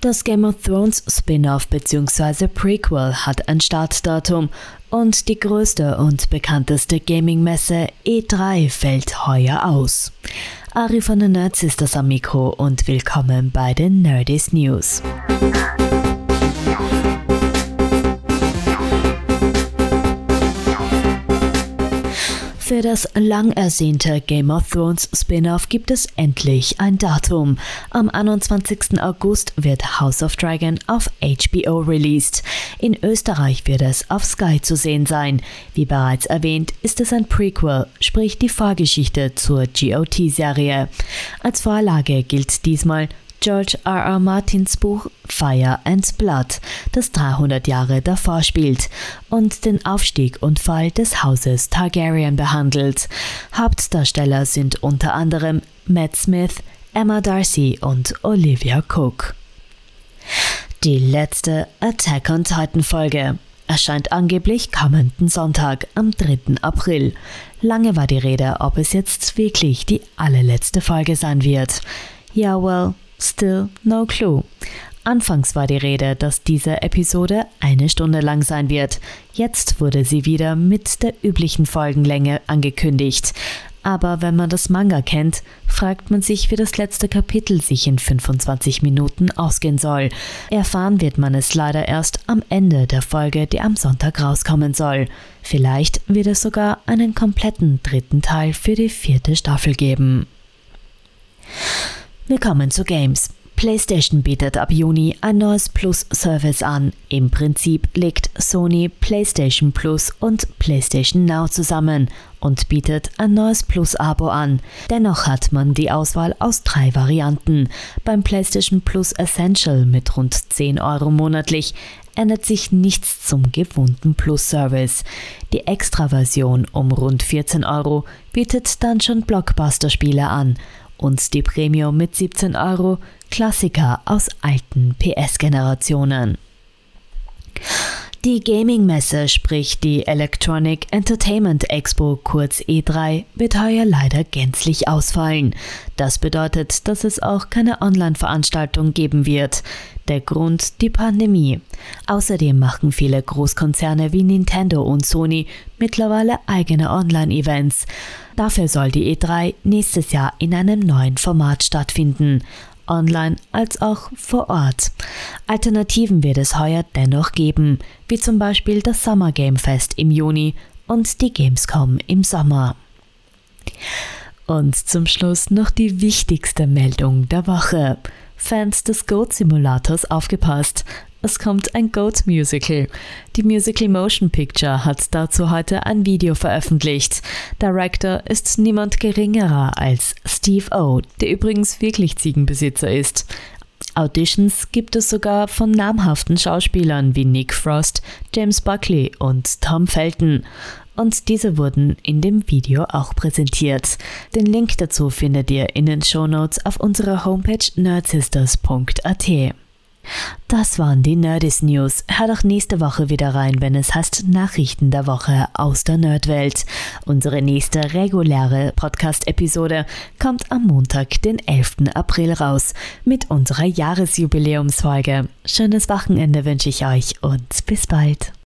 Das Game of Thrones Spin-off bzw. Prequel hat ein Startdatum und die größte und bekannteste Gaming-Messe E3 fällt heuer aus. Ari von den Nerds ist das am Mikro und willkommen bei den Nerdist News. Für das lang ersehnte Game of Thrones Spin-off gibt es endlich ein Datum. Am 21. August wird House of Dragon auf HBO released. In Österreich wird es auf Sky zu sehen sein. Wie bereits erwähnt, ist es ein Prequel, sprich die Vorgeschichte zur GOT-Serie. Als Vorlage gilt diesmal George R. R. Martins Buch Fire and Blood, das 300 Jahre davor spielt und den Aufstieg und Fall des Hauses Targaryen behandelt. Hauptdarsteller sind unter anderem Matt Smith, Emma Darcy und Olivia Cook. Die letzte Attack on Titan Folge erscheint angeblich kommenden Sonntag am 3. April. Lange war die Rede, ob es jetzt wirklich die allerletzte Folge sein wird. Ja, well, Still no clue. Anfangs war die Rede, dass diese Episode eine Stunde lang sein wird. Jetzt wurde sie wieder mit der üblichen Folgenlänge angekündigt. Aber wenn man das Manga kennt, fragt man sich, wie das letzte Kapitel sich in 25 Minuten ausgehen soll. Erfahren wird man es leider erst am Ende der Folge, die am Sonntag rauskommen soll. Vielleicht wird es sogar einen kompletten dritten Teil für die vierte Staffel geben. Willkommen zu Games. PlayStation bietet ab Juni ein neues Plus-Service an. Im Prinzip legt Sony PlayStation Plus und PlayStation Now zusammen und bietet ein neues Plus-Abo an. Dennoch hat man die Auswahl aus drei Varianten. Beim PlayStation Plus Essential mit rund 10 Euro monatlich ändert sich nichts zum gewohnten Plus-Service. Die Extra-Version um rund 14 Euro bietet dann schon Blockbuster-Spiele an und die Premium mit 17 Euro Klassiker aus alten PS-Generationen. Die Gaming-Messe, sprich die Electronic Entertainment Expo kurz E3, wird heuer leider gänzlich ausfallen. Das bedeutet, dass es auch keine Online-Veranstaltung geben wird. Der Grund die Pandemie. Außerdem machen viele Großkonzerne wie Nintendo und Sony mittlerweile eigene Online-Events. Dafür soll die E3 nächstes Jahr in einem neuen Format stattfinden online als auch vor Ort. Alternativen wird es heuer dennoch geben, wie zum Beispiel das Summer Game Fest im Juni und die Gamescom im Sommer. Und zum Schluss noch die wichtigste Meldung der Woche. Fans des Goat Simulators aufgepasst. Es kommt ein Goat Musical. Die Musical Motion Picture hat dazu heute ein Video veröffentlicht. Director ist niemand geringerer als Steve O, der übrigens wirklich Ziegenbesitzer ist. Auditions gibt es sogar von namhaften Schauspielern wie Nick Frost, James Buckley und Tom Felton. Und diese wurden in dem Video auch präsentiert. Den Link dazu findet ihr in den Shownotes auf unserer Homepage nerdsisters.at. Das waren die Nerdist News. Hör doch nächste Woche wieder rein, wenn es heißt Nachrichten der Woche aus der Nerdwelt. Unsere nächste reguläre Podcast-Episode kommt am Montag, den 11. April raus, mit unserer Jahresjubiläumsfolge. Schönes Wochenende wünsche ich euch und bis bald.